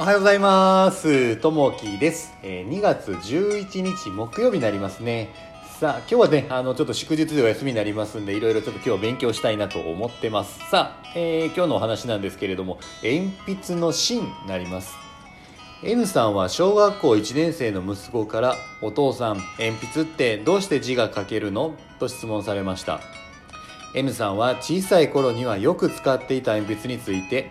おはようございます。ともきです。え2月11日木曜日になりますね。さあ、今日はね、あの、ちょっと祝日でお休みになりますんで、いろいろちょっと今日勉強したいなと思ってます。さあ、えー今日のお話なんですけれども、鉛筆の芯になります。N さんは小学校1年生の息子から、お父さん、鉛筆ってどうして字が書けるの？と質問されました。N さんは小さい頃にはよく使っていた鉛筆について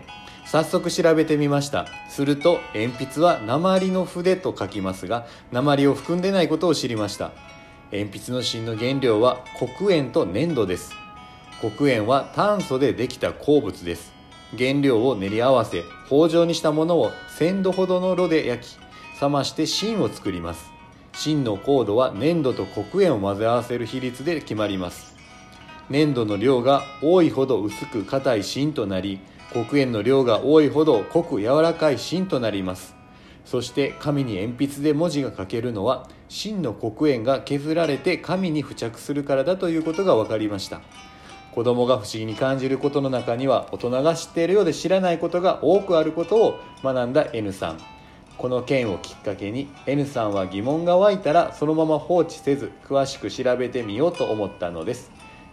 早速調べてみました。すると鉛筆は鉛の筆と書きますが鉛を含んでないことを知りました。鉛筆の芯の原料は黒鉛と粘土です。黒鉛は炭素でできた鉱物です。原料を練り合わせ包状にしたものを1000度ほどの炉で焼き冷まして芯を作ります。芯の硬度は粘土と黒鉛を混ぜ合わせる比率で決まります。粘土の量が多いほど薄く硬い芯となり黒鉛の量が多いほど濃く柔らかい芯となります。そして紙に鉛筆で文字が書けるのは芯の黒鉛が削られて紙に付着するからだということが分かりました。子供が不思議に感じることの中には大人が知っているようで知らないことが多くあることを学んだ N さん。この件をきっかけに N さんは疑問が湧いたらそのまま放置せず詳しく調べてみようと思ったのです。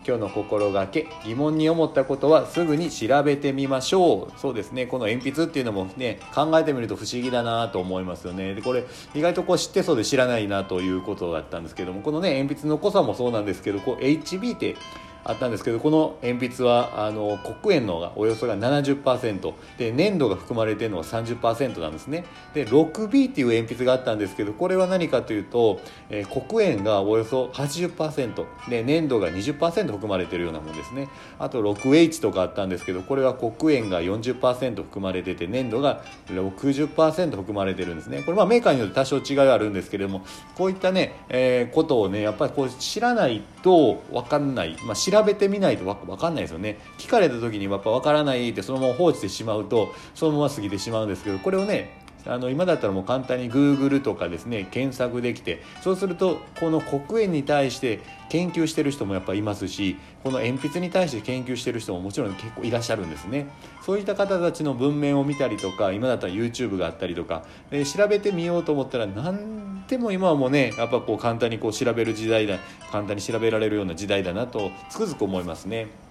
今日の心がけ疑問に思ったことはすぐに調べてみましょう。そうですね。この鉛筆っていうのもね考えてみると不思議だなと思いますよね。でこれ意外とこう知ってそうで知らないなということだったんですけどもこのね鉛筆の濃さもそうなんですけどこう HB ってあったんですけどこの鉛筆はあの黒鉛のがおよそが70%で粘土が含まれてるのが30%なんですね。で 6B っていう鉛筆があったんですけどこれは何かというと、えー黒鉛がおよそ80%で粘土が20%含まれてるようなものですね。あと 6H とかあったんですけどこれは黒鉛が40%含まれてて粘土が60%含まれてるんですね。これまあメーカーによって多少違いはあるんですけれどもこういったね、えーことをねやっぱりこう知らないと分かんない、まあ、調べてみないと分かんないですよね。聞かれた時にやっぱ分からないってそのまま放置してしまうとそのまま過ぎてしまうんですけどこれをねあの今だったらもう簡単に Google とかですね検索できてそうするとこの黒鉛に対して研究してる人もやっぱいますしこの鉛筆に対して研究してる人ももちろん結構いらっしゃるんですねそういった方たちの文面を見たりとか今だったら YouTube があったりとかで調べてみようと思ったら何でも今はもうねやっぱこう簡単にこう調べる時代だ簡単に調べられるような時代だなとつくづく思いますね。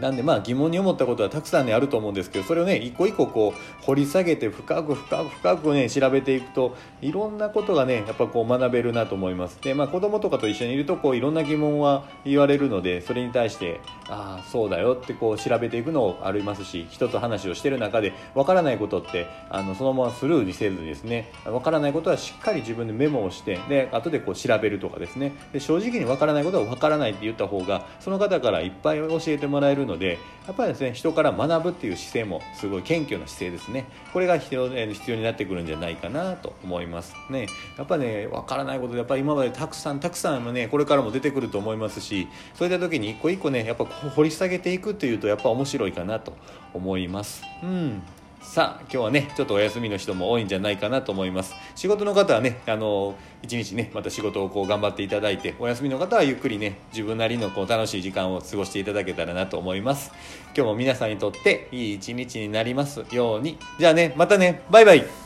なんでまあ疑問に思ったことはたくさんねあると思うんですけどそれをね一個一個こう掘り下げて深く深く深くね調べていくといろんなことがねやっぱこう学べるなと思います。でまあ子供とかと一緒にいるとこういろんな疑問は言われるのでそれに対してああそうだよってこう調べていくのをありますし人と話をしてる中でわからないことってあのそのままスルーにせずにですねわからないことはしっかり自分でメモをしてで後でこう調べるとかですね。で正直にわからないことはわからないって言った方がその方からいっぱい教えてもらもらえるのでやっぱりですね人から学ぶっていう姿勢もすごい謙虚な姿勢ですね。これが必要必要になってくるんじゃないかなと思いますね。やっぱねわからないことでやっぱり今までたくさんたくさんねこれからも出てくると思いますしそういった時に一個一個ねやっぱ掘り下げていくっていうとやっぱ面白いかなと思います。うん。さあ今日はねちょっとお休みの人も多いんじゃないかなと思います。仕事の方はねあの一日ねまた仕事をこう頑張っていただいてお休みの方はゆっくりね自分なりのこう楽しい時間を過ごしていただけたらなと思います。今日も皆さんにとっていい一日になりますように。じゃあねまたねバイバイ。